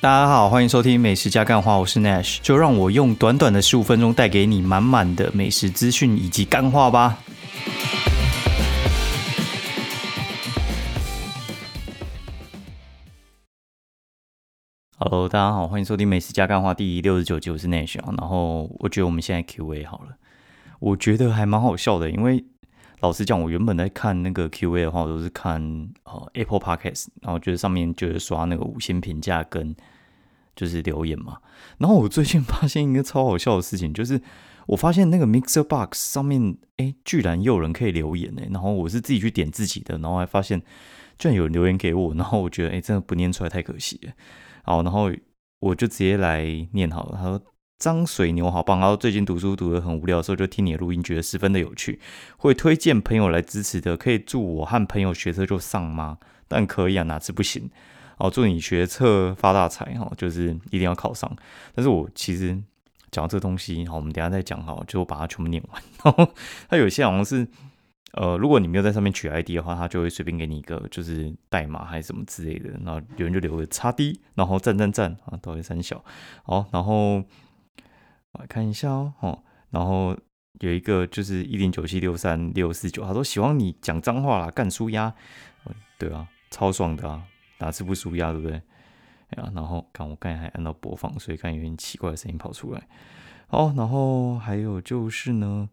大家好，欢迎收听美食加干话，我是 Nash，就让我用短短的十五分钟带给你满满的美食资讯以及干话吧。Hello，大家好，欢迎收听美食加干话第六十九集，我是 Nash。然后我觉得我们现在 Q&A 好了，我觉得还蛮好笑的，因为老实讲，我原本在看那个 Q&A 的话，我都是看呃 Apple Podcast，然后觉得上面就是刷那个五星评价跟就是留言嘛。然后我最近发现一个超好笑的事情，就是我发现那个 Mixer Box 上面，哎，居然有人可以留言呢。然后我是自己去点自己的，然后还发现居然有人留言给我，然后我觉得哎，真的不念出来太可惜了。好，然后我就直接来念好了。他说。张水牛好棒！然后最近读书读得很无聊的时候，就听你的录音，觉得十分的有趣，会推荐朋友来支持的。可以祝我和朋友学车就上吗？但可以啊，哪次不行？哦，祝你学车发大财哈，就是一定要考上。但是我其实讲到这东西，好，我们等下再讲哈，就把它全部念完。然后它有些好像是，呃，如果你没有在上面取 ID 的话，它就会随便给你一个就是代码还是什么之类的。然后有人就留个叉 D，然后赞赞赞啊，都会三小好，然后。来看一下哦，哦，然后有一个就是一零九七六三六四九，他说喜欢你讲脏话啦，干输压，对啊，超爽的啊，哪次不输压，对不对？哎呀，然后看我刚才还按到播放，所以看有点奇怪的声音跑出来。好，然后还有就是呢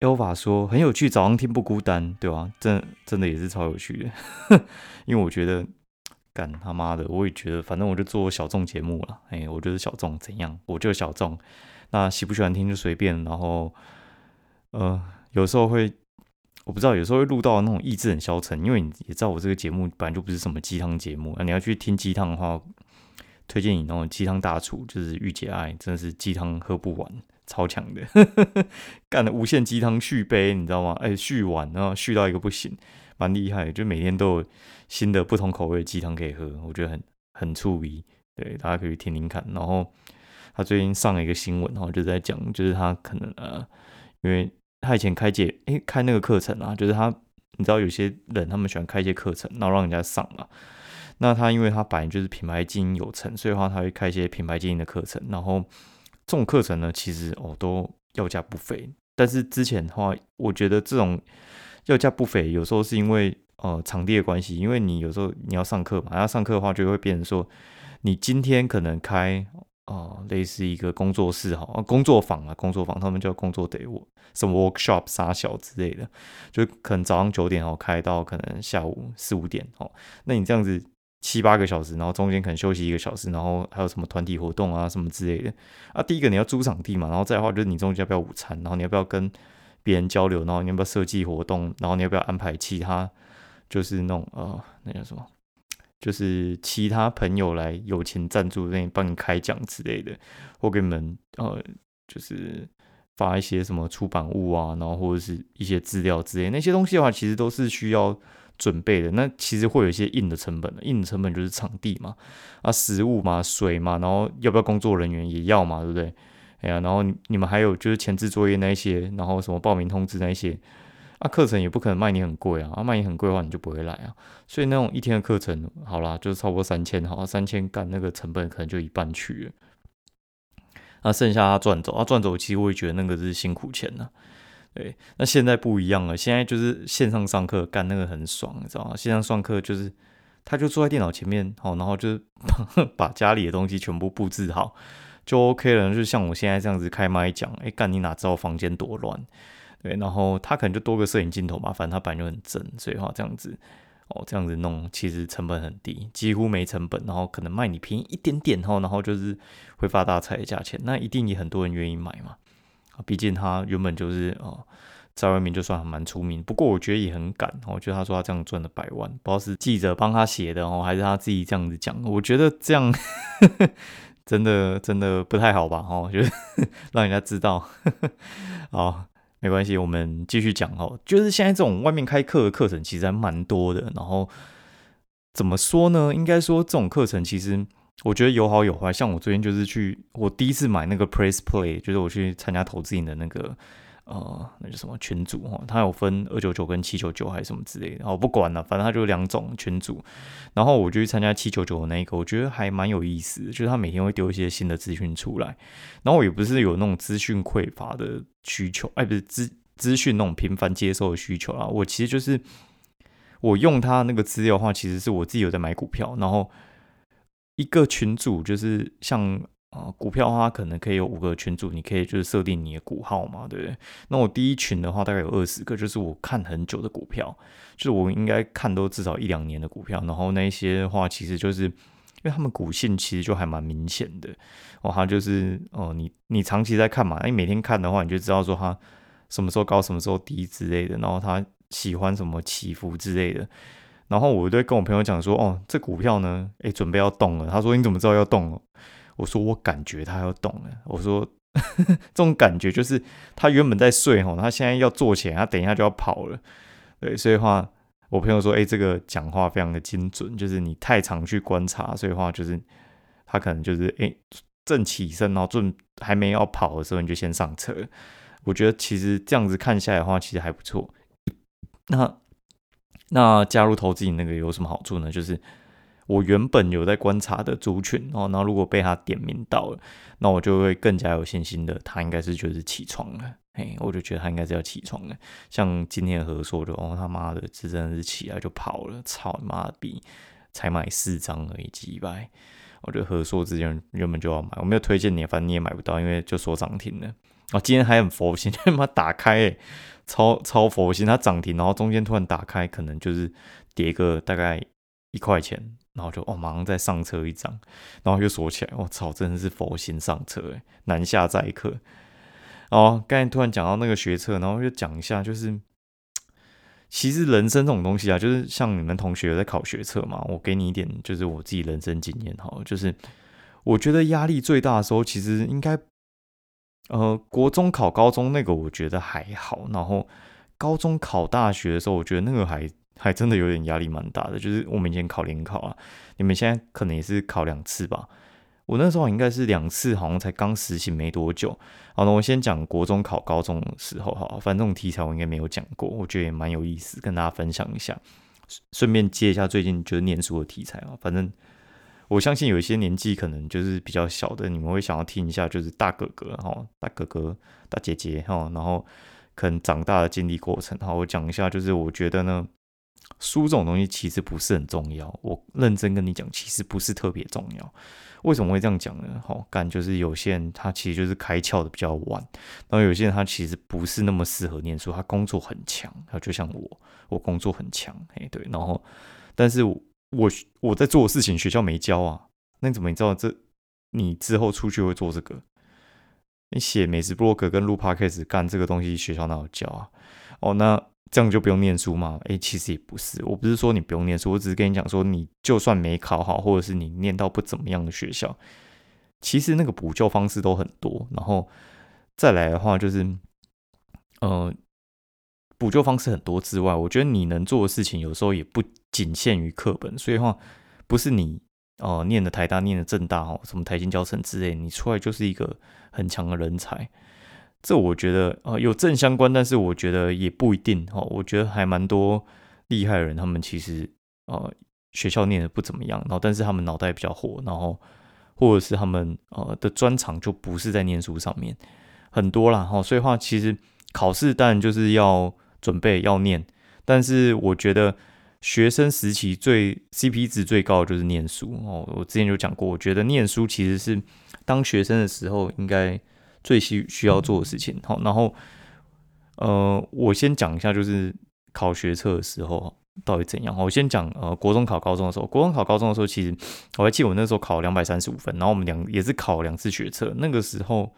，Elva 说很有趣，早上听不孤单，对吧？真真的也是超有趣的，因为我觉得。干他妈的！我也觉得，反正我就做小众节目了。哎，我就是小众，怎样？我就小众。那喜不喜欢听就随便。然后，呃，有时候会，我不知道，有时候会录到那种意志很消沉，因为你也知道我这个节目本来就不是什么鸡汤节目。那你要去听鸡汤的话，推荐你那种鸡汤大厨，就是御姐爱，真的是鸡汤喝不完，超强的，干的无限鸡汤续杯，你知道吗？哎，续完然后续到一个不行。蛮厉害，就每天都有新的不同口味的鸡汤可以喝，我觉得很很出名。对，大家可以听听看。然后他最近上了一个新闻，然后就在讲，就是他可能呃，因为他以前开解，诶，开那个课程啊，就是他，你知道有些人他们喜欢开一些课程，然后让人家上嘛。那他因为他本来就是品牌经营有成，所以的话他会开一些品牌经营的课程。然后这种课程呢，其实哦都要价不菲。但是之前的话，我觉得这种。要价不菲，有时候是因为呃场地的关系，因为你有时候你要上课嘛，要上课的话就会变成说，你今天可能开啊类似一个工作室哈，工作坊啊工作坊，他们叫工作得我什么 workshop 啥小之类的，就可能早上九点哦开到可能下午四五点哦，那你这样子七八个小时，然后中间可能休息一个小时，然后还有什么团体活动啊什么之类的。啊，第一个你要租场地嘛，然后再的话就是你中间要不要午餐，然后你要不要跟别人交流，然后你要不要设计活动？然后你要不要安排其他，就是那种呃，那叫什么？就是其他朋友来友情赞助，那帮你开讲之类的，或给你们呃，就是发一些什么出版物啊，然后或者是一些资料之类那些东西的话，其实都是需要准备的。那其实会有一些硬的成本的，硬的成本就是场地嘛，啊，食物嘛，水嘛，然后要不要工作人员也要嘛，对不对？哎呀，然后你你们还有就是前置作业那些，然后什么报名通知那些，啊，课程也不可能卖你很贵啊，啊，卖你很贵的话你就不会来啊，所以那种一天的课程，好啦，就是超过三千，好，三千干那个成本可能就一半去了，那剩下他赚走，他赚走，其实我也觉得那个是辛苦钱呢，对，那现在不一样了，现在就是线上上课干那个很爽，你知道吗？线上上课就是他就坐在电脑前面，好，然后就是 把家里的东西全部布置好。就 OK 了，就像我现在这样子开麦讲，哎，干你哪知道房间多乱？对，然后他可能就多个摄影镜头嘛，反正他本来就很正，所以话这样子，哦，这样子弄其实成本很低，几乎没成本，然后可能卖你便宜一点点哈，然后就是会发大财的价钱，那一定也很多人愿意买嘛，啊，毕竟他原本就是哦，在外面就算蛮出名，不过我觉得也很敢，我觉得他说他这样赚了百万，不知道是记者帮他写的哦，还是他自己这样子讲，我觉得这样。真的真的不太好吧？哦，就是 让人家知道。好，没关系，我们继续讲哦。就是现在这种外面开课的课程其实还蛮多的。然后怎么说呢？应该说这种课程其实我觉得有好有坏。像我昨天就是去，我第一次买那个 Press Play，就是我去参加投资营的那个呃，那叫什么群组哈，它有分二九九跟七九九还是什么之类的，哦，不管了，反正它就两种群组。然后我就去参加七九九的那一个，我觉得还蛮有意思，就是他每天会丢一些新的资讯出来。然后我也不是有那种资讯匮乏的需求，哎，不是资资讯那种频繁接受的需求啊。我其实就是我用他那个资料的话，其实是我自己有在买股票，然后一个群组就是像。啊，股票的话可能可以有五个群组，你可以就是设定你的股号嘛，对不对？那我第一群的话大概有二十个，就是我看很久的股票，就是我应该看都至少一两年的股票。然后那些的话，其实就是因为他们股性其实就还蛮明显的哦，它就是哦，你你长期在看嘛，你每天看的话，你就知道说它什么时候高，什么时候低之类的，然后它喜欢什么起伏之类的。然后我就跟我朋友讲说，哦，这股票呢，诶，准备要动了。他说你怎么知道要动了？我说我感觉他要动了。我说 这种感觉就是他原本在睡吼，他现在要坐起来，他等一下就要跑了。对，所以话我朋友说，哎，这个讲话非常的精准，就是你太常去观察，所以话就是他可能就是哎正起身，然后正还没要跑的时候，你就先上车。我觉得其实这样子看下来的话，其实还不错。那那加入投资那个有什么好处呢？就是。我原本有在观察的族群哦，然后如果被他点名到了，那我就会更加有信心的，他应该是就是起床了，嘿，我就觉得他应该是要起床了。像今天和说的哦，他妈的，这真的是起来就跑了，操你妈逼，才买四张而已，几百。我觉得合硕之前原本就要买，我没有推荐你，反正你也买不到，因为就说涨停了。哦，今天还很佛心，他妈打开，超超佛心，它涨停，然后中间突然打开，可能就是跌个大概一块钱。然后就哦，马上再上车一张，然后又锁起来。我操，真的是佛心上车诶，南下载客。哦，刚才突然讲到那个学车，然后就讲一下，就是其实人生这种东西啊，就是像你们同学在考学测嘛，我给你一点，就是我自己人生经验哈，就是我觉得压力最大的时候，其实应该呃，国中考高中那个我觉得还好，然后高中考大学的时候，我觉得那个还。还真的有点压力蛮大的，就是我们以前考联考啊，你们现在可能也是考两次吧。我那时候应该是两次，好像才刚实行没多久。好，那我先讲国中考高中的时候哈，反正这种题材我应该没有讲过，我觉得也蛮有意思，跟大家分享一下。顺便接一下最近就是念书的题材啊，反正我相信有一些年纪可能就是比较小的，你们会想要听一下，就是大哥哥哈、大哥哥、大姐姐哈，然后可能长大的经历过程。好，我讲一下，就是我觉得呢。书这种东西其实不是很重要，我认真跟你讲，其实不是特别重要。为什么会这样讲呢？好，干就是有些人他其实就是开窍的比较晚，然后有些人他其实不是那么适合念书，他工作很强，他就像我，我工作很强，哎对，然后但是我我在做的事情学校没教啊，那你怎么你知道这你之后出去会做这个？你写美食博客跟录 podcast 干这个东西，学校哪有教啊？哦，那。这样就不用念书吗？诶，其实也不是。我不是说你不用念书，我只是跟你讲说，你就算没考好，或者是你念到不怎么样的学校，其实那个补救方式都很多。然后再来的话，就是呃，补救方式很多之外，我觉得你能做的事情有时候也不仅限于课本。所以的话，不是你哦念的台大、念的正大哦，什么台新教程之类，你出来就是一个很强的人才。这我觉得呃有正相关，但是我觉得也不一定哈。我觉得还蛮多厉害的人，他们其实呃学校念的不怎么样，然后但是他们脑袋比较活，然后或者是他们呃的专长就不是在念书上面很多啦哈。所以话其实考试当然就是要准备要念，但是我觉得学生时期最 CP 值最高的就是念书哦。我之前就讲过，我觉得念书其实是当学生的时候应该。最需需要做的事情，好，然后，呃，我先讲一下，就是考学测的时候到底怎样。我先讲，呃，国中考高中的时候，国中考高中的时候，其实我还记得我那时候考两百三十五分，然后我们两也是考两次学测。那个时候，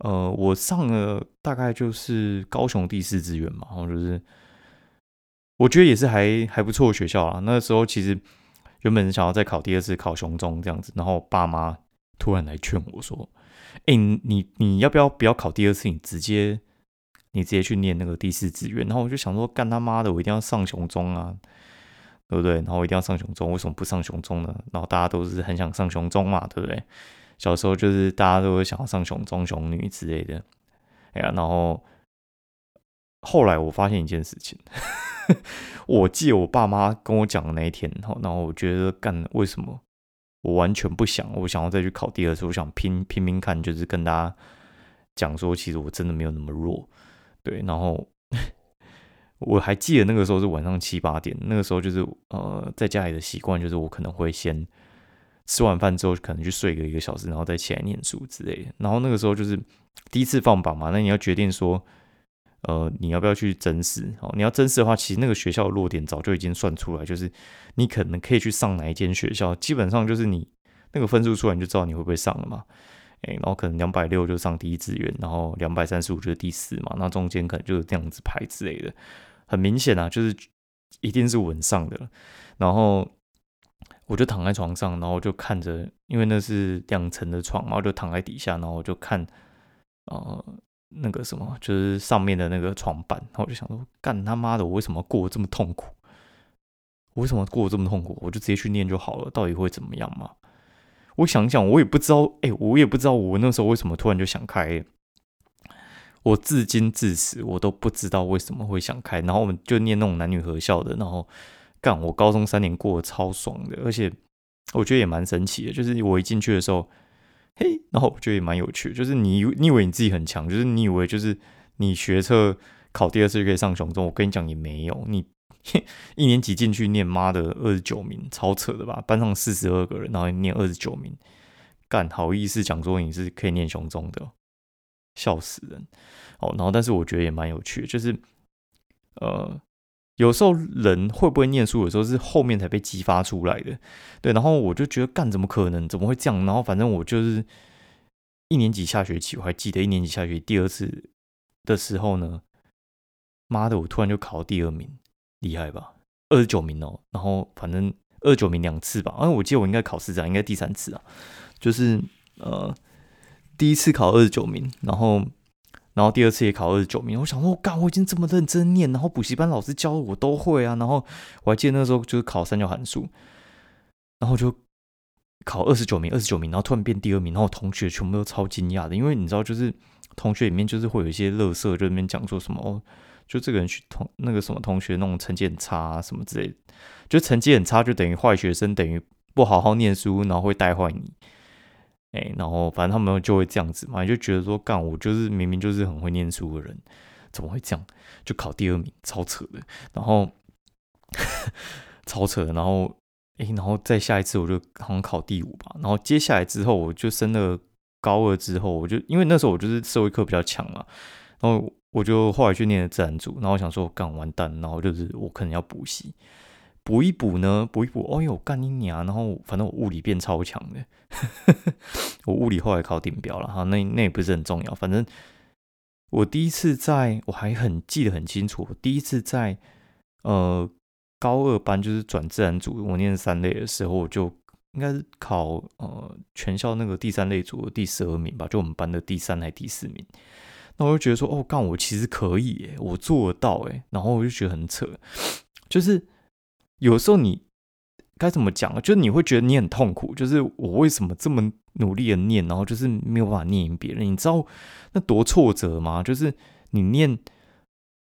呃，我上了大概就是高雄第四志愿嘛，然后就是我觉得也是还还不错的学校啊。那个时候其实原本想要再考第二次，考雄中这样子，然后爸妈突然来劝我说。哎，你你要不要不要考第二次？你直接你直接去念那个第四志愿。然后我就想说，干他妈的，我一定要上雄中啊，对不对？然后我一定要上雄中，为什么不上雄中呢？然后大家都是很想上雄中嘛，对不对？小时候就是大家都会想要上雄中、雄女之类的。哎呀，然后后来我发现一件事情，我记得我爸妈跟我讲的那一天，然后然后我觉得干为什么我完全不想，我想要再去考第二次，我想拼拼拼看，就是跟大家讲说，其实我真的没有那么弱，对，然后。我还记得那个时候是晚上七八点，那个时候就是呃，在家里的习惯就是我可能会先吃完饭之后，可能去睡个一个小时，然后再起来念书之类的。然后那个时候就是第一次放榜嘛，那你要决定说，呃，你要不要去真试？哦，你要真试的话，其实那个学校的落点早就已经算出来，就是你可能可以去上哪一间学校，基本上就是你那个分数出来，你就知道你会不会上了嘛。哎，然后可能两百六就上第一志愿，然后两百三十五就是第四嘛，那中间可能就是这样子排之类的。很明显啊，就是一定是稳上的。然后我就躺在床上，然后就看着，因为那是两层的床嘛，我就躺在底下，然后我就看，呃，那个什么，就是上面的那个床板。然后我就想说，干他妈的，我为什么过这么痛苦？我为什么过这么痛苦？我就直接去念就好了，到底会怎么样嘛？我想想，我也不知道，哎，我也不知道我那时候为什么突然就想开。我至今至此我都不知道为什么会想开，然后我们就念那种男女合校的，然后干我高中三年过得超爽的，而且我觉得也蛮神奇的，就是我一进去的时候，嘿，然后我觉得也蛮有趣，就是你你以为你自己很强，就是你以为就是你学测考第二次就可以上雄中，我跟你讲也没有，你 一年级进去念妈的二十九名，超扯的吧？班上四十二个人，然后念二十九名，干好意思讲说你是可以念雄中的。笑死人哦！然后，但是我觉得也蛮有趣，就是呃，有时候人会不会念书，有时候是后面才被激发出来的。对，然后我就觉得干怎么可能？怎么会这样？然后反正我就是一年级下学期，我还记得一年级下学期第二次的时候呢，妈的，我突然就考第二名，厉害吧？二十九名哦。然后反正二十九名两次吧，因为我记得我应该考试这样，应该第三次啊，就是呃。第一次考二十九名，然后，然后第二次也考二十九名。我想说，我干，我已经这么认真念，然后补习班老师教的我都会啊。然后我还记得那时候就是考三角函数，然后就考二十九名，二十九名，然后突然变第二名，然后同学全部都超惊讶的，因为你知道，就是同学里面就是会有一些乐色，就那边讲说什么哦，就这个人去同那个什么同学那种成绩很差啊什么之类的，就成绩很差就等于坏学生，等于不好好念书，然后会带坏你。哎，然后反正他们就会这样子嘛，就觉得说干我就是明明就是很会念书的人，怎么会这样？就考第二名，超扯的。然后 超扯的，然后哎，然后再下一次我就好像考第五吧。然后接下来之后，我就升了高二之后，我就因为那时候我就是社会课比较强嘛，然后我就后来去念了自然组，然后我想说干完蛋，然后就是我可能要补习。补一补呢，补一补，哦呦，干你娘！然后反正我物理变超强的，我物理后来考顶标了哈，那那也不是很重要。反正我第一次在，我还很记得很清楚，第一次在呃高二班就是转自然组，我念三类的时候，我就应该是考呃全校那个第三类组的第十二名吧，就我们班的第三还第四名。那我就觉得说，哦，干我其实可以，我做得到诶。然后我就觉得很扯，就是。有时候你该怎么讲？就是你会觉得你很痛苦，就是我为什么这么努力的念，然后就是没有办法念赢别人？你知道那多挫折吗？就是你念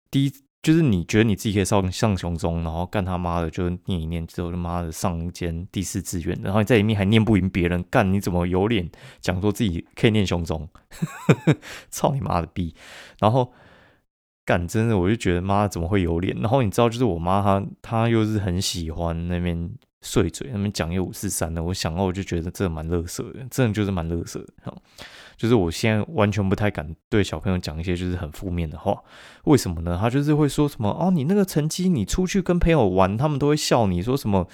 第一，就是你觉得你自己可以上上雄中，然后干他妈的就念一念之后，他妈的上一间第四志愿，然后你在里面还念不赢别人，干你怎么有脸讲说自己可以念雄中？操你妈的逼！然后。干真的，我就觉得妈怎么会有脸？然后你知道，就是我妈她她又是很喜欢那边碎嘴，那边讲一五四三的。我想到我就觉得这蛮乐色的，真的就是蛮乐色的。就是我现在完全不太敢对小朋友讲一些就是很负面的话。为什么呢？他就是会说什么哦，你那个成绩，你出去跟朋友玩，他们都会笑你说什么？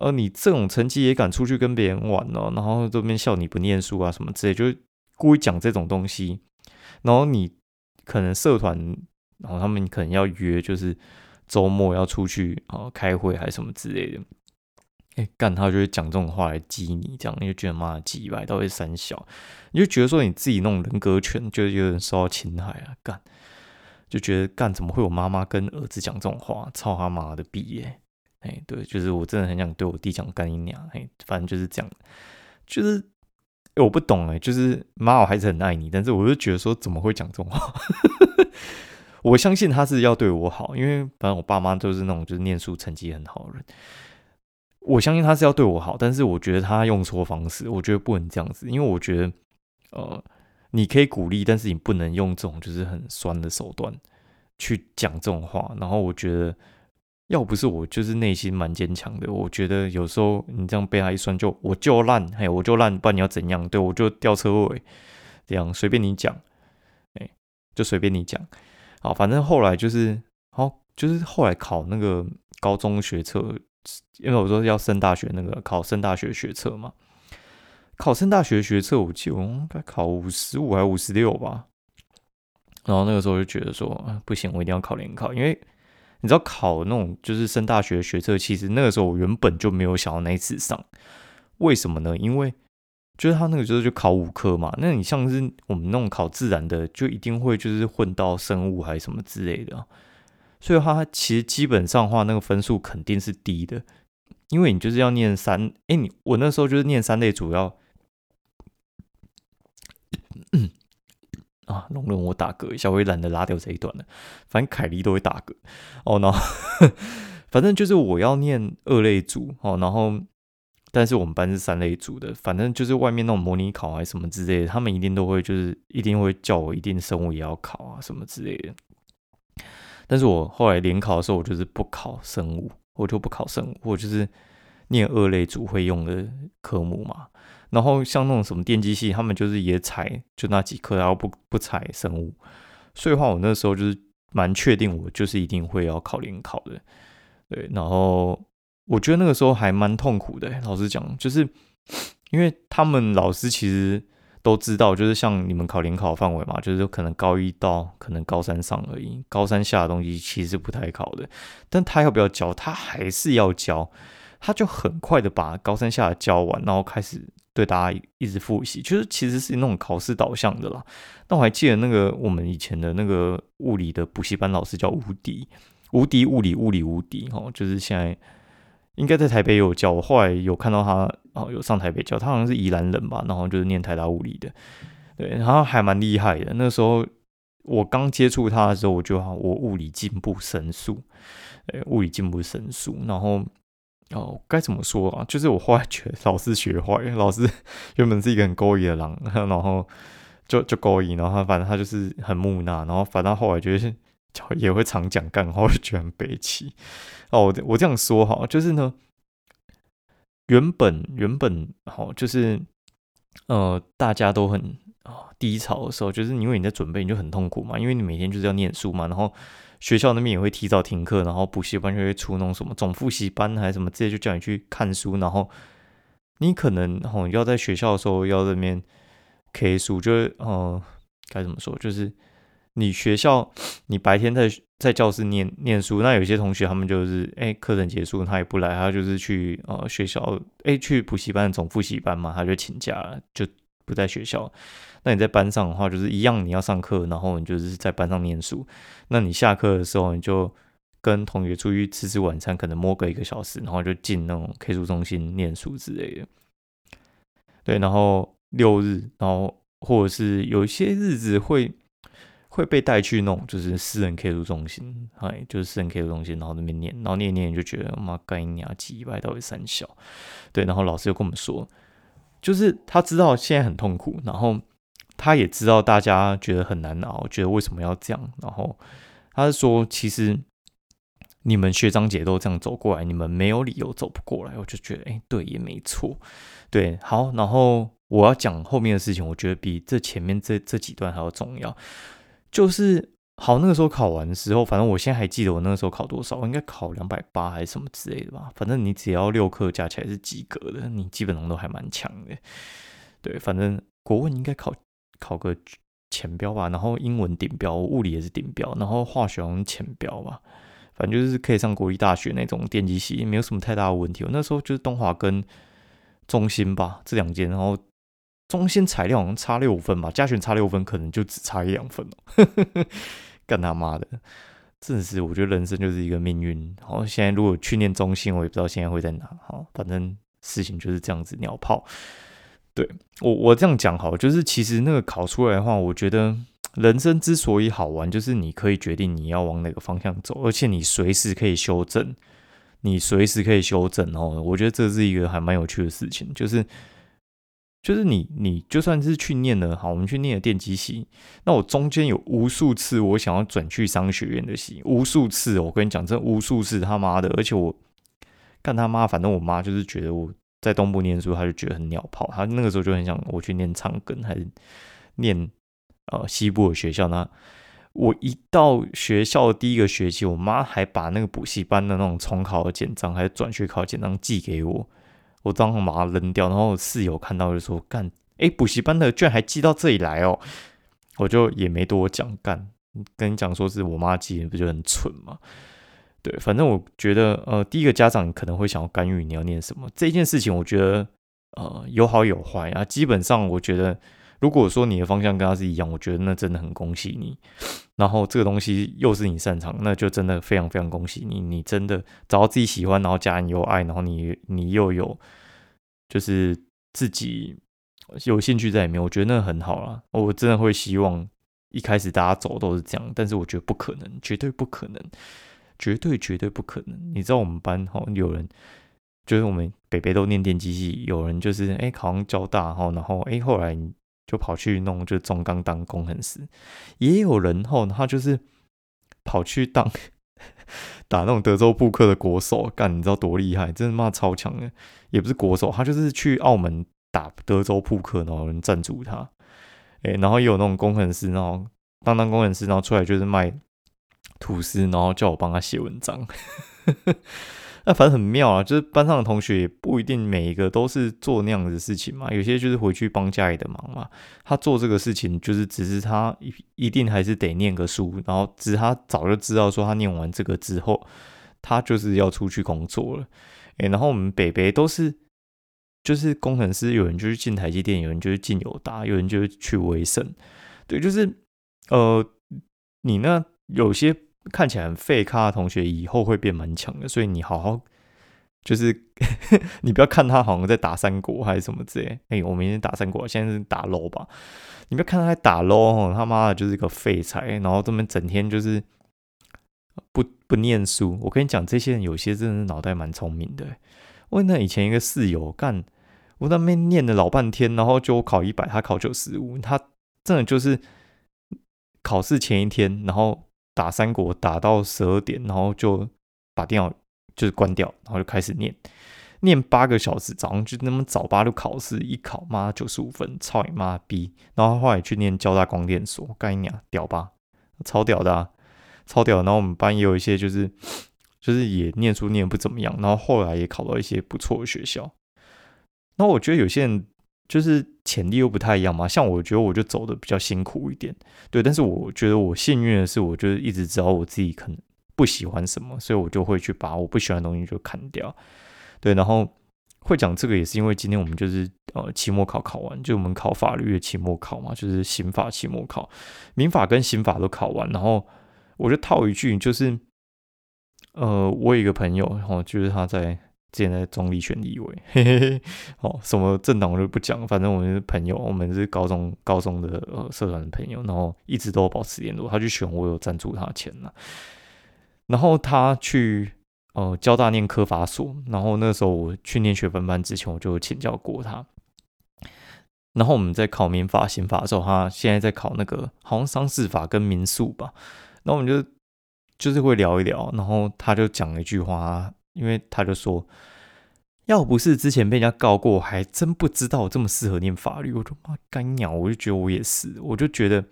呃，你这种成绩也敢出去跟别人玩哦？然后这边笑你不念书啊什么之类，就故意讲这种东西。然后你。可能社团，然后他们可能要约，就是周末要出去啊开会还是什么之类的。哎，干他就会讲这种话来激你，这样你就觉得妈的鸡掰，到底三小，你就觉得说你自己那种人格权就是有点受到侵害啊，干就觉得干怎么会有妈妈跟儿子讲这种话，操他妈的逼耶！哎，对，就是我真的很想对我弟讲干你娘，哎，反正就是这样，就是我不懂哎，就是妈，我还是很爱你，但是我就觉得说，怎么会讲这种话？我相信他是要对我好，因为反正我爸妈都是那种就是念书成绩很好的人。我相信他是要对我好，但是我觉得他用错方式，我觉得不能这样子，因为我觉得，呃，你可以鼓励，但是你不能用这种就是很酸的手段去讲这种话。然后我觉得，要不是我就是内心蛮坚强的，我觉得有时候你这样被他一酸，就我就烂，哎，我就烂，不然你要怎样？对我就掉车尾，这样随便你讲，哎，就随便你讲。好，反正后来就是，好，就是后来考那个高中学测。因为我说要升大学，那个考升大学学测嘛，考升大学学测，我记得我应该考五十五还是五十六吧。然后那个时候就觉得说，啊，不行，我一定要考联考，因为你知道考那种就是升大学学测，其实那个时候我原本就没有想要那一次上，为什么呢？因为就是他那个就是就考五科嘛，那你像是我们那种考自然的，就一定会就是混到生物还是什么之类的。所以他其实基本上话，那个分数肯定是低的，因为你就是要念三，哎，你我那时候就是念三类主要，啊，容忍我打嗝一下，我也懒得拉掉这一段了，反正凯莉都会打嗝哦，然后反正就是我要念二类组哦，然后但是我们班是三类组的，反正就是外面那种模拟考还是什么之类的，他们一定都会就是一定会叫我一定生物也要考啊什么之类的。但是我后来联考的时候，我就是不考生物，我就不考生物，我就是念二类组会用的科目嘛。然后像那种什么电机系，他们就是也采就那几科，然后不不采生物。所以话，我那时候就是蛮确定，我就是一定会要考联考的。对，然后我觉得那个时候还蛮痛苦的，老实讲，就是因为他们老师其实。都知道，就是像你们考联考范围嘛，就是可能高一到可能高三上而已，高三下的东西其实不太考的。但他要不要教，他还是要教，他就很快的把高三下的教完，然后开始对大家一直复习，就是其实是那种考试导向的啦。那我还记得那个我们以前的那个物理的补习班老师叫无敌，无敌物理物理无敌哦，就是现在。应该在台北有教，我后来有看到他哦，有上台北教，他好像是宜兰人吧，然后就是念台大物理的，对，然后还蛮厉害的。那时候我刚接触他的时候，我觉得我物理进步神速，呃，物理进步神速。然后哦，该怎么说啊？就是我后来觉得老师学坏，老师 原本是一个很勾引的狼，然后就就勾引，然后反正他就是很木讷，然后反正后来觉得也会常讲干话，就觉得很悲戚。哦，我我这样说哈，就是呢，原本原本好，就是呃，大家都很啊低潮的时候，就是因为你在准备，你就很痛苦嘛，因为你每天就是要念书嘛，然后学校那边也会提早停课，然后补习班就会出那种什么总复习班还是什么，直接就叫你去看书，然后你可能哦要在学校的时候要那边 K 书，就是呃该怎么说，就是。你学校，你白天在在教室念念书，那有些同学他们就是，哎，课程结束他也不来，他就是去呃学校，哎，去补习班总复习班嘛，他就请假，就不在学校。那你在班上的话，就是一样，你要上课，然后你就是在班上念书。那你下课的时候，你就跟同学出去吃吃晚餐，可能摸个一个小时，然后就进那种 K 书中心念书之类的。对，然后六日，然后或者是有一些日子会。会被带去那种就是私人 K 书中心，哎，就是私人 K 书中心，然后那边念，然后念念就觉得妈干你娘几百到底三小，对，然后老师又跟我们说，就是他知道现在很痛苦，然后他也知道大家觉得很难熬，觉得为什么要这样，然后他是说其实你们学长姐都这样走过来，你们没有理由走不过来，我就觉得哎，对，也没错，对，好，然后我要讲后面的事情，我觉得比这前面这这几段还要重要。就是好，那个时候考完的时候，反正我现在还记得我那个时候考多少，我应该考两百八还是什么之类的吧。反正你只要六科加起来是及格的，你基本上都还蛮强的。对，反正国文应该考考个前标吧，然后英文顶标，物理也是顶标，然后化学好像前标吧。反正就是可以上国立大学那种电机系，也没有什么太大的问题。我那时候就是东华跟中心吧这两间，然后。中心材料好像差六分吧，加权差六分，可能就只差一两分哦。干他妈的，真的是，我觉得人生就是一个命运。好，现在如果去念中心，我也不知道现在会在哪。好，反正事情就是这样子，鸟炮。对我我这样讲好，就是其实那个考出来的话，我觉得人生之所以好玩，就是你可以决定你要往哪个方向走，而且你随时可以修正，你随时可以修正哦。我觉得这是一个还蛮有趣的事情，就是。就是你，你就算是去念了，好，我们去念了电机系，那我中间有无数次我想要转去商学院的系，无数次，我跟你讲，这无数次他妈的，而且我干他妈，反正我妈就是觉得我在东部念书，他就觉得很鸟炮，他那个时候就很想我去念长庚，还是念呃西部的学校。那我一到学校的第一个学期，我妈还把那个补习班的那种重考的简章，还是转学考简章寄给我。我当场把它扔掉，然后室友看到就说：“干，哎，补习班的卷还寄到这里来哦！”我就也没多讲，干跟你讲说是我妈寄，不就很蠢吗？对，反正我觉得，呃，第一个家长可能会想要干预你要念什么这件事情，我觉得呃有好有坏啊。基本上，我觉得如果说你的方向跟他是一样，我觉得那真的很恭喜你。然后这个东西又是你擅长，那就真的非常非常恭喜你，你真的找到自己喜欢，然后家人有爱，然后你你又有。就是自己有兴趣在里面，我觉得那很好啦。我真的会希望一开始大家走都是这样，但是我觉得不可能，绝对不可能，绝对绝对不可能。你知道我们班哈有人，就是我们北北都念电机系，有人就是哎考上交大哈，然后哎后来就跑去弄就中钢当工程师，也有人哈他就是跑去当。打那种德州扑克的国手，干你知道多厉害？真的妈超强的，也不是国手，他就是去澳门打德州扑克，然后有人赞助他。哎，然后也有那种工程师，然后当当工程师，然后出来就是卖吐司，然后叫我帮他写文章。那反正很妙啊，就是班上的同学也不一定每一个都是做那样的事情嘛，有些就是回去帮家里的忙嘛。他做这个事情，就是只是他一一定还是得念个书，然后只是他早就知道说他念完这个之后，他就是要出去工作了。诶，然后我们北北都是就是工程师，有人就是进台积电，有人就是进友达，有人就是去威盛。对，就是呃，你那有些。看起来很废咖的同学，以后会变蛮强的，所以你好好，就是 你不要看他好像在打三国还是什么之类。哎，我明天打三国，现在是打 low 吧？你不要看他在打 low，他妈的就是一个废材，然后这么整天就是不不念书。我跟你讲，这些人有些真的是脑袋蛮聪明的。我那以前一个室友干，我那边念了老半天，然后就考一百，他考九十五，他真的就是考试前一天，然后。打三国打到十二点，然后就把电脑就是关掉，然后就开始念，念八个小时，早上就那么早八就考试，一考妈九十五分，操你妈逼！然后后来去念交大光电所，干你娘，屌吧，超屌的，啊，超屌！然后我们班也有一些就是 就是也念书念不怎么样，然后后来也考到一些不错的学校。那我觉得有些人。就是潜力又不太一样嘛，像我觉得我就走的比较辛苦一点，对，但是我觉得我幸运的是，我就一直知道我自己可能不喜欢什么，所以我就会去把我不喜欢的东西就砍掉，对，然后会讲这个也是因为今天我们就是呃期末考考完，就我们考法律的期末考嘛，就是刑法期末考，民法跟刑法都考完，然后我就套一句，就是呃我有一个朋友，然后就是他在。现在中立选立委，嘿嘿嘿，哦，什么政党我就不讲，反正我们是朋友，我们是高中高中的呃社团的朋友，然后一直都保持联络。他去选，我有赞助他钱了。然后他去呃交大念科法所，然后那时候我去念学分班之前，我就请教过他。然后我们在考民法、刑法的时候，他现在在考那个好像商事法跟民诉吧。那我们就就是会聊一聊，然后他就讲了一句话。因为他就说，要不是之前被人家告过，还真不知道我这么适合念法律。我说妈干鸟，我就觉得我也是，我就觉得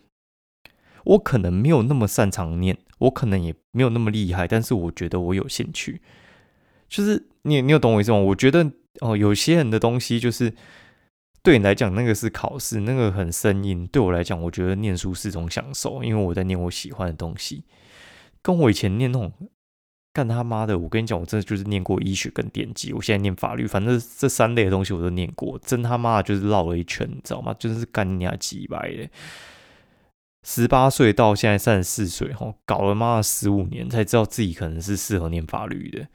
我可能没有那么擅长念，我可能也没有那么厉害，但是我觉得我有兴趣。就是你，你有懂我意思吗？我觉得哦，有些人的东西就是对你来讲，那个是考试，那个很生硬；对我来讲，我觉得念书是种享受，因为我在念我喜欢的东西，跟我以前念那种。干他妈的！我跟你讲，我真的就是念过医学跟电机，我现在念法律，反正这三类的东西我都念过，真他妈的就是绕了一圈，你知道吗？真的是干你几百的。十八岁到现在三十四岁，吼，搞了妈十五年才知道自己可能是适合念法律的。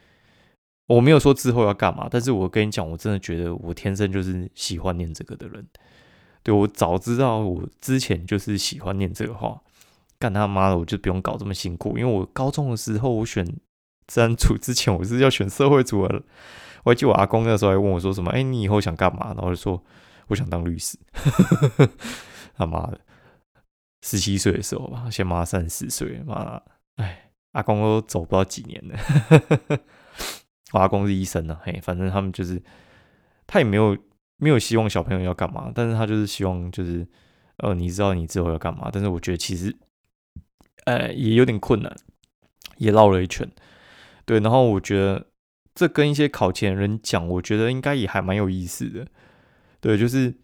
我没有说之后要干嘛，但是我跟你讲，我真的觉得我天生就是喜欢念这个的人。对我早知道我之前就是喜欢念这个话，干他妈的，我就不用搞这么辛苦。因为我高中的时候，我选自然组之前，我是要选社会组的。我还记得我阿公那时候还问我说什么：“哎，你以后想干嘛？”然后就说：“我想当律师。”他妈的，十七岁的时候吧，现在妈三十四岁，妈，哎，阿公都走不到几年了。我阿公是医生呢，嘿，反正他们就是，他也没有没有希望小朋友要干嘛，但是他就是希望就是，呃，你知道你之后要干嘛，但是我觉得其实，呃，也有点困难，也绕了一圈，对，然后我觉得这跟一些考前人讲，我觉得应该也还蛮有意思的，对，就是，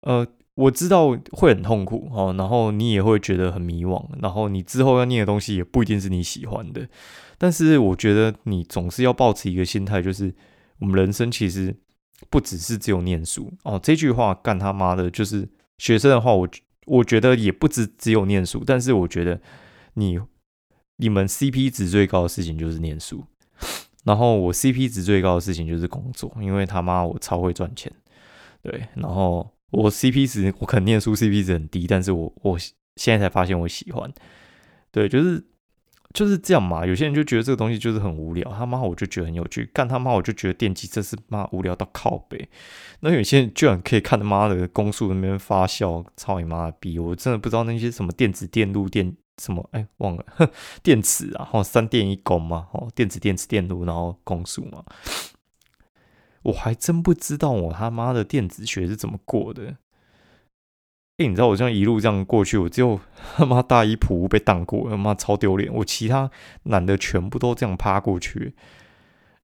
呃，我知道会很痛苦哦，然后你也会觉得很迷惘，然后你之后要念的东西也不一定是你喜欢的。但是我觉得你总是要保持一个心态，就是我们人生其实不只是只有念书哦。这句话干他妈的，就是学生的话，我我觉得也不止只有念书。但是我觉得你你们 CP 值最高的事情就是念书，然后我 CP 值最高的事情就是工作，因为他妈我超会赚钱，对。然后我 CP 值我可能念书 CP 值很低，但是我我现在才发现我喜欢，对，就是。就是这样嘛，有些人就觉得这个东西就是很无聊，他妈我就觉得很有趣，干他妈我就觉得电机真是妈无聊到靠背。那有些人居然可以看他妈的公数那边发笑，操你妈的逼！我真的不知道那些什么电子电路电什么，哎忘了 电池啊，哦三电一公嘛，哦电子电池电路然后公数嘛，我还真不知道我他妈的电子学是怎么过的。哎，你知道我这样一路这样过去，我只有 他妈大一普被挡过，他妈超丢脸。我其他男的全部都这样趴过去。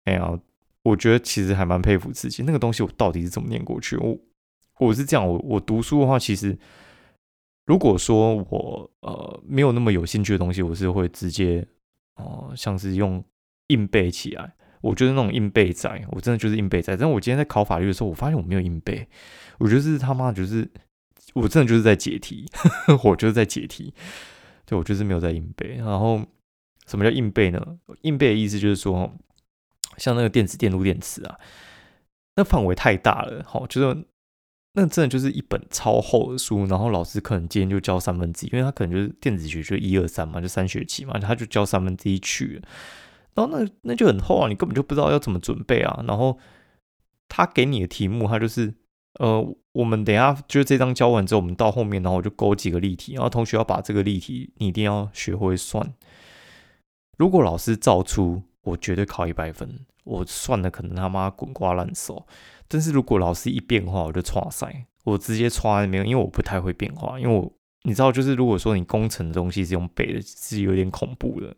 哎呀，我觉得其实还蛮佩服自己，那个东西我到底是怎么念过去？我我是这样，我我读书的话，其实如果说我呃没有那么有兴趣的东西，我是会直接哦，像是用硬背起来。我觉得那种硬背仔，我真的就是硬背仔。但我今天在考法律的时候，我发现我没有硬背，我觉得是他妈就是。我真的就是在解题，我就是在解题，对我就是没有在硬背。然后什么叫硬背呢？硬背的意思就是说，像那个电子电路电池啊，那范围太大了，好，就是那真的就是一本超厚的书，然后老师可能今天就教三分之一，因为他可能就是电子学就一二三嘛，就三学期嘛，他就教三分之一去了，然后那那就很厚啊，你根本就不知道要怎么准备啊。然后他给你的题目，他就是。呃，我们等下就是这张教完之后，我们到后面，然后我就勾几个例题，然后同学要把这个例题，你一定要学会算。如果老师照出，我绝对考一百分。我算的可能他妈滚瓜烂熟，但是如果老师一变化，我就错塞，我直接错在没有，因为我不太会变化。因为我你知道，就是如果说你工程的东西是用背的，是有点恐怖的，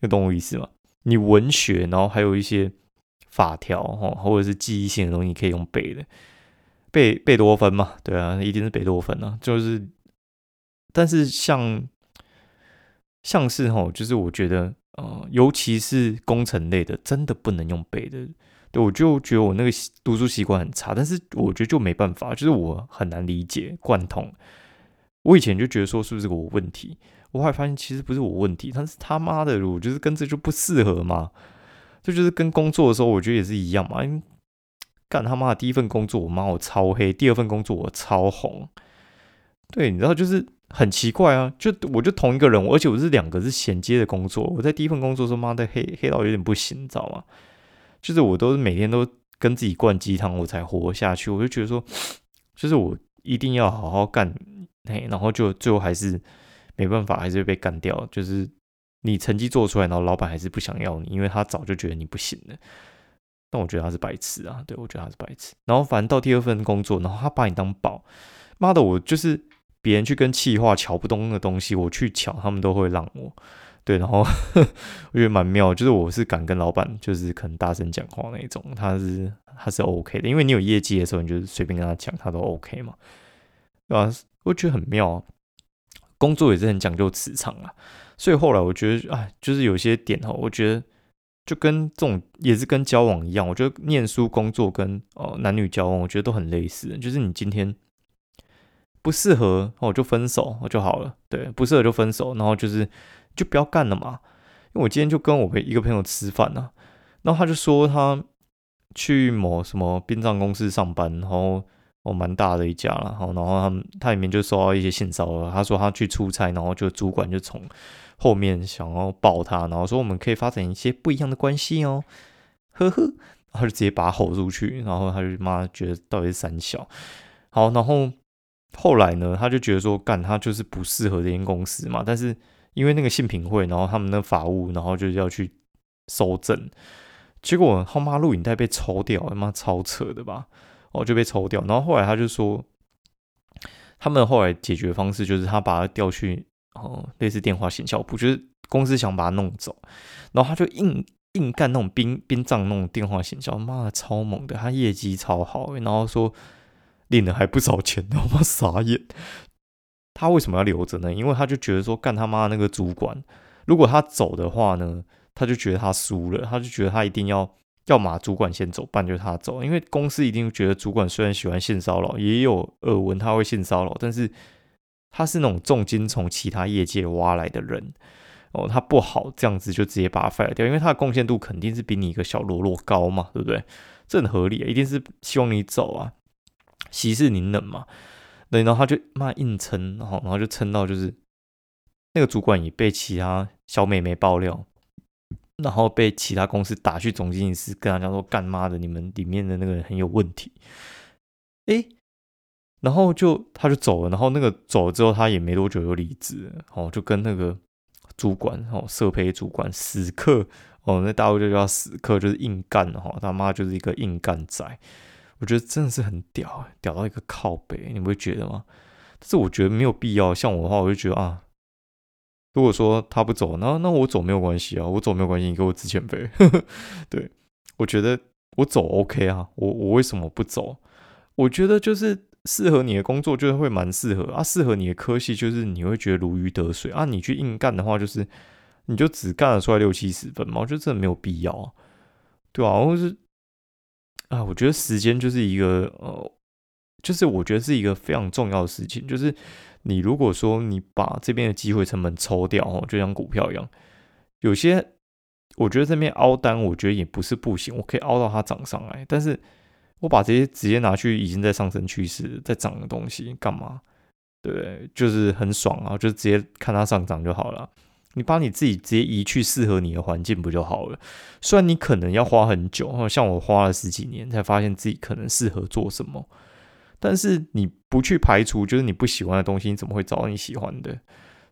你懂我意思吗？你文学，然后还有一些法条哈，或者是记忆性的东西，可以用背的。贝贝多芬嘛，对啊，一定是贝多芬啊。就是，但是像像是吼，就是我觉得，呃，尤其是工程类的，真的不能用背的。对，我就觉得我那个读书习惯很差，但是我觉得就没办法，就是我很难理解贯通。我以前就觉得说是不是我问题，我还发现其实不是我问题，但是他妈的，我就是跟这就不适合嘛。这就是跟工作的时候，我觉得也是一样嘛。因为干他妈的第一份工作，我妈我超黑；第二份工作我超红。对，你知道就是很奇怪啊，就我就同一个人，而且我是两个是衔接的工作。我在第一份工作时候，妈的黑黑到有点不行，你知道吗？就是我都是每天都跟自己灌鸡汤，我才活下去。我就觉得说，就是我一定要好好干，嘿，然后就最后还是没办法，还是被干掉。就是你成绩做出来，然后老板还是不想要你，因为他早就觉得你不行了。但我觉得他是白痴啊，对我觉得他是白痴。然后反正到第二份工作，然后他把你当宝，妈的，我就是别人去跟气话瞧不懂的东西，我去瞧，他们都会让我。对，然后 我觉得蛮妙，就是我是敢跟老板，就是可能大声讲话那一种，他是他是 OK 的，因为你有业绩的时候，你就是随便跟他讲，他都 OK 嘛，对吧？我觉得很妙，工作也是很讲究磁场啊，所以后来我觉得，哎，就是有些点哈，我觉得。就跟这种也是跟交往一样，我觉得念书、工作跟哦男女交往，我觉得都很类似。就是你今天不适合，我就分手就好了。对，不适合就分手，然后就是就不要干了嘛。因为我今天就跟我一个朋友吃饭呢，然后他就说他去某什么殡葬公司上班，然后哦蛮大的一家了，然后然后他他里面就收到一些性骚扰，他说他去出差，然后就主管就从后面想要抱他，然后说我们可以发展一些不一样的关系哦，呵呵，他就直接把他吼出去，然后他就妈觉得到底是三小，好，然后后来呢，他就觉得说干他就是不适合这间公司嘛，但是因为那个性品会，然后他们那法务，然后就是要去收证，结果他妈录影带被抽掉，他妈超扯的吧，哦就被抽掉，然后后来他就说，他们后来解决方式就是他把他调去。哦，类似电话行销部，就是公司想把他弄走，然后他就硬硬干那种殡殡葬那种电话行销，妈的超猛的，他业绩超好，然后说领了还不少钱，我妈傻眼。他为什么要留着呢？因为他就觉得说干他妈那个主管，如果他走的话呢，他就觉得他输了，他就觉得他一定要要么主管先走，不然就他走，因为公司一定觉得主管虽然喜欢性骚扰，也有耳闻他会性骚扰，但是。他是那种重金从其他业界挖来的人哦，他不好这样子就直接把他 fire 掉，因为他的贡献度肯定是比你一个小喽啰高嘛，对不对？这很合理，一定是希望你走啊，息事宁人嘛。对，然后他就骂硬撑，然后然后就撑到就是那个主管也被其他小美眉爆料，然后被其他公司打去总经理室跟他讲说干妈的，你们里面的那个人很有问题，诶。然后就他就走了，然后那个走了之后，他也没多久就离职，哦，就跟那个主管哦，社培主管死磕哦，那大陆就叫死磕，就是硬干哈，他妈就是一个硬干仔，我觉得真的是很屌，屌到一个靠背，你不会觉得吗？但是我觉得没有必要，像我的话，我就觉得啊，如果说他不走，那那我走没有关系啊，我走没有关系，你给我支钱呗，对我觉得我走 OK 啊，我我为什么不走？我觉得就是。适合你的工作就是会蛮适合啊，适合你的科系就是你会觉得如鱼得水啊。你去硬干的话，就是你就只干得出来六七十分嘛，我觉得真的没有必要啊，对吧？或是啊，我觉得时间就是一个呃，就是我觉得是一个非常重要的事情。就是你如果说你把这边的机会成本抽掉哦，就像股票一样，有些我觉得这边凹单，我觉得也不是不行，我可以凹到它涨上来，但是。我把这些直接拿去已经在上升趋势在涨的东西干嘛？对不对？就是很爽啊，就直接看它上涨就好了。你把你自己直接移去适合你的环境不就好了？虽然你可能要花很久，像我花了十几年才发现自己可能适合做什么，但是你不去排除，就是你不喜欢的东西，你怎么会找到你喜欢的？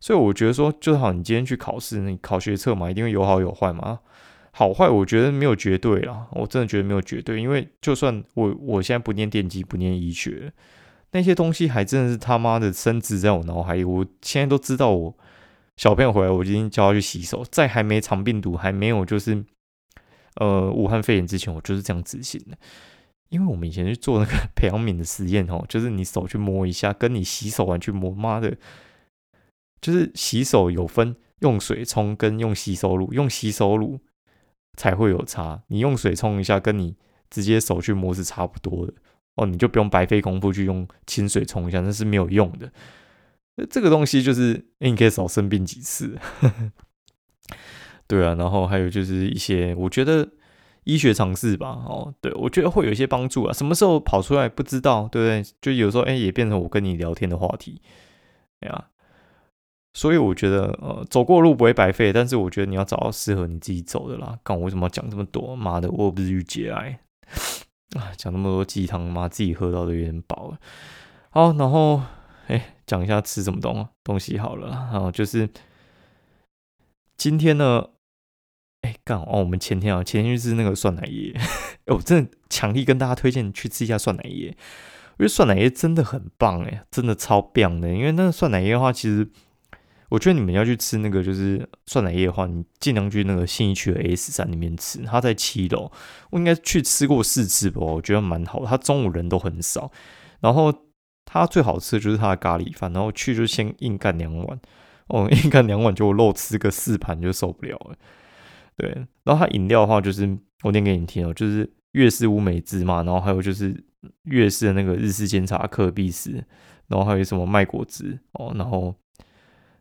所以我觉得说，就好，你今天去考试，你考学测嘛，一定会有好有坏嘛。好坏，我觉得没有绝对啦，我真的觉得没有绝对，因为就算我我现在不念电机，不念医学，那些东西还真的是他妈的深植在我脑海里。我现在都知道，我小朋友回来，我今天叫他去洗手，在还没长病毒，还没有就是呃武汉肺炎之前，我就是这样执行的。因为我们以前去做那个 培养皿的实验哦，就是你手去摸一下，跟你洗手完去摸，妈的，就是洗手有分用水冲跟用洗手乳，用洗手乳。才会有差，你用水冲一下，跟你直接手去摸是差不多的哦，你就不用白费功夫去用清水冲一下，那是没有用的。这个东西就是你可以少生病几次，对啊。然后还有就是一些，我觉得医学常识吧，哦，对我觉得会有一些帮助啊。什么时候跑出来不知道，对不对？就有时候哎，也变成我跟你聊天的话题，对啊。所以我觉得，呃，走过路不会白费，但是我觉得你要找到适合你自己走的啦。刚我为什么要讲这么多？妈的，我不是遇节哀啊！讲那么多鸡汤，妈自己喝到都有点饱了。好，然后哎，讲一下吃什么东东西好了。然后就是今天呢，哎，干哦，我们前天啊，前天去吃那个酸奶液，我真的强力跟大家推荐去吃一下酸奶液，因为酸奶液真的很棒哎，真的超棒的。因为那个酸奶液的话，其实。我觉得你们要去吃那个就是酸奶液的话，你尽量去那个信义区的 S 三里面吃，它在七楼。我应该去吃过四次吧，我觉得蛮好。它中午人都很少，然后它最好吃的就是它的咖喱饭，然后去就先硬干两碗，哦，硬干两碗就肉吃个四盘就受不了了。对，然后它饮料的话就是我念给你听哦，就是粤式乌梅汁嘛，然后还有就是粤式的那个日式煎茶可比斯，然后还有什么麦果汁哦，然后。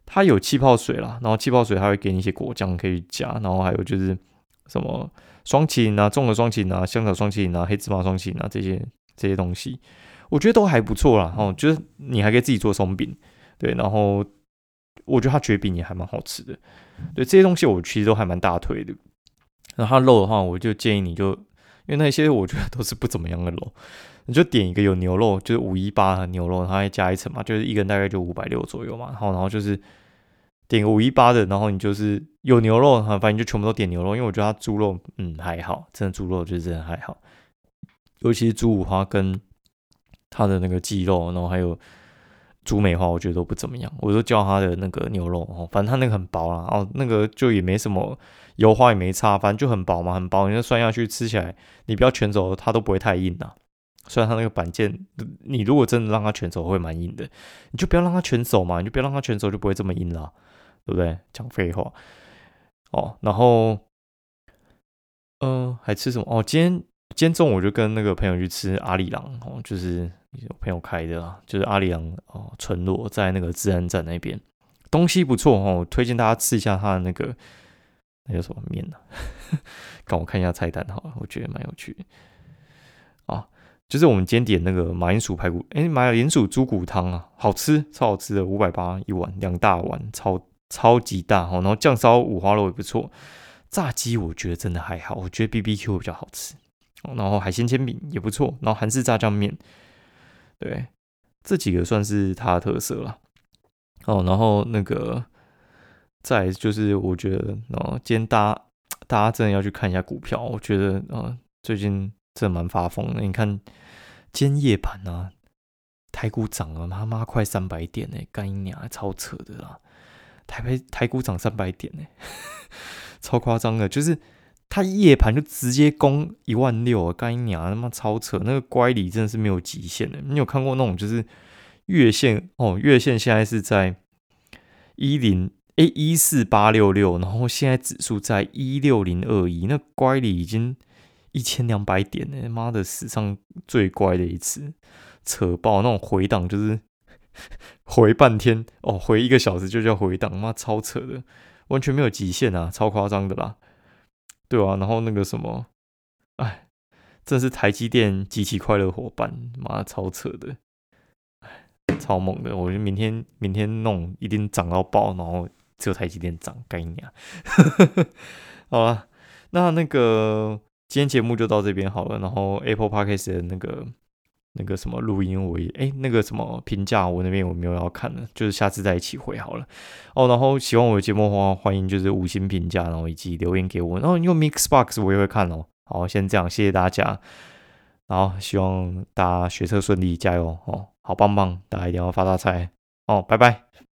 它有气泡水啦，然后气泡水还会给你一些果酱可以加，然后还有就是什么双麒麟啊、综合双麒麟啊、香草双麒麟啊、黑芝麻双麒麟啊这些这些东西，我觉得都还不错啦。哦，就是你还可以自己做松饼，对，然后我觉得它绝饼也还蛮好吃的，对，这些东西我其实都还蛮大推的。然后它肉的话，我就建议你就，因为那些我觉得都是不怎么样的肉，你就点一个有牛肉，就是五一八的牛肉，它还加一层嘛，就是一个人大概就五百六左右嘛。然后，然后就是点个五一八的，然后你就是有牛肉，反正就全部都点牛肉，因为我觉得它猪肉，嗯，还好，真的猪肉就是真的还好，尤其是猪五花跟它的那个鸡肉，然后还有猪梅花，我觉得都不怎么样。我都叫它的那个牛肉哦，反正它那个很薄啦，哦，那个就也没什么。油花也没差，反正就很薄嘛，很薄。你就涮下去吃起来，你不要全走，它都不会太硬呐。虽然它那个板件，你如果真的让它全走，会蛮硬的。你就不要让它全走嘛，你就不要让它全走，就不会这么硬啦，对不对？讲废话。哦，然后，嗯，还吃什么？哦，今天今天中午我就跟那个朋友去吃阿里郎，哦，就是有朋友开的啦，就是阿里郎哦，村落在那个治安站那边，东西不错哦，推荐大家吃一下它的那个。那叫什么面呢？让我看一下菜单好了，我觉得蛮有趣的啊。就是我们今天点那个马铃薯排骨，哎，马铃薯猪骨汤啊，好吃，超好吃的，五百八一碗，两大碗，超超级大哈。然后酱烧五花肉也不错，炸鸡我觉得真的还好，我觉得 B B Q 比较好吃。然后海鲜煎饼也不错，然后韩式炸酱面，对，这几个算是它的特色了。哦，然后那个。再就是，我觉得哦，今天大家大家真的要去看一下股票。我觉得啊，最近真的蛮发疯的。你看今夜盘啊，台股涨了，他妈快三百点呢，干一娘，超扯的啦！台北台股涨三百点呢，超夸张的。就是它夜盘就直接攻一万六，干你娘，他妈超扯！那个乖离真的是没有极限的。你有看过那种就是月线哦？月线现在是在一零。A 一四八六六，然后现在指数在一六零二一，那乖离已经一千两百点呢！妈的，史上最乖的一次，扯爆那种回档，就是回半天哦，回一个小时就叫回档，妈超扯的，完全没有极限啊，超夸张的啦，对啊，然后那个什么，哎，真是台积电极其快乐伙伴，妈超扯的，超猛的，我觉得明天明天弄一定涨到爆，然后。只有台积电涨，干你啊！好了，那那个今天节目就到这边好了。然后 Apple Podcast 的那个那个什么录音，我也哎那个什么评价，我那边我没有要看了，就是下次再一起回好了。哦，然后喜欢我的节目的话，欢迎就是五星评价，然后以及留言给我。然后用 Mixbox 我也会看哦。好，先这样，谢谢大家。然后希望大家学车顺利，加油哦！好棒棒，大家一定要发大财哦！拜拜。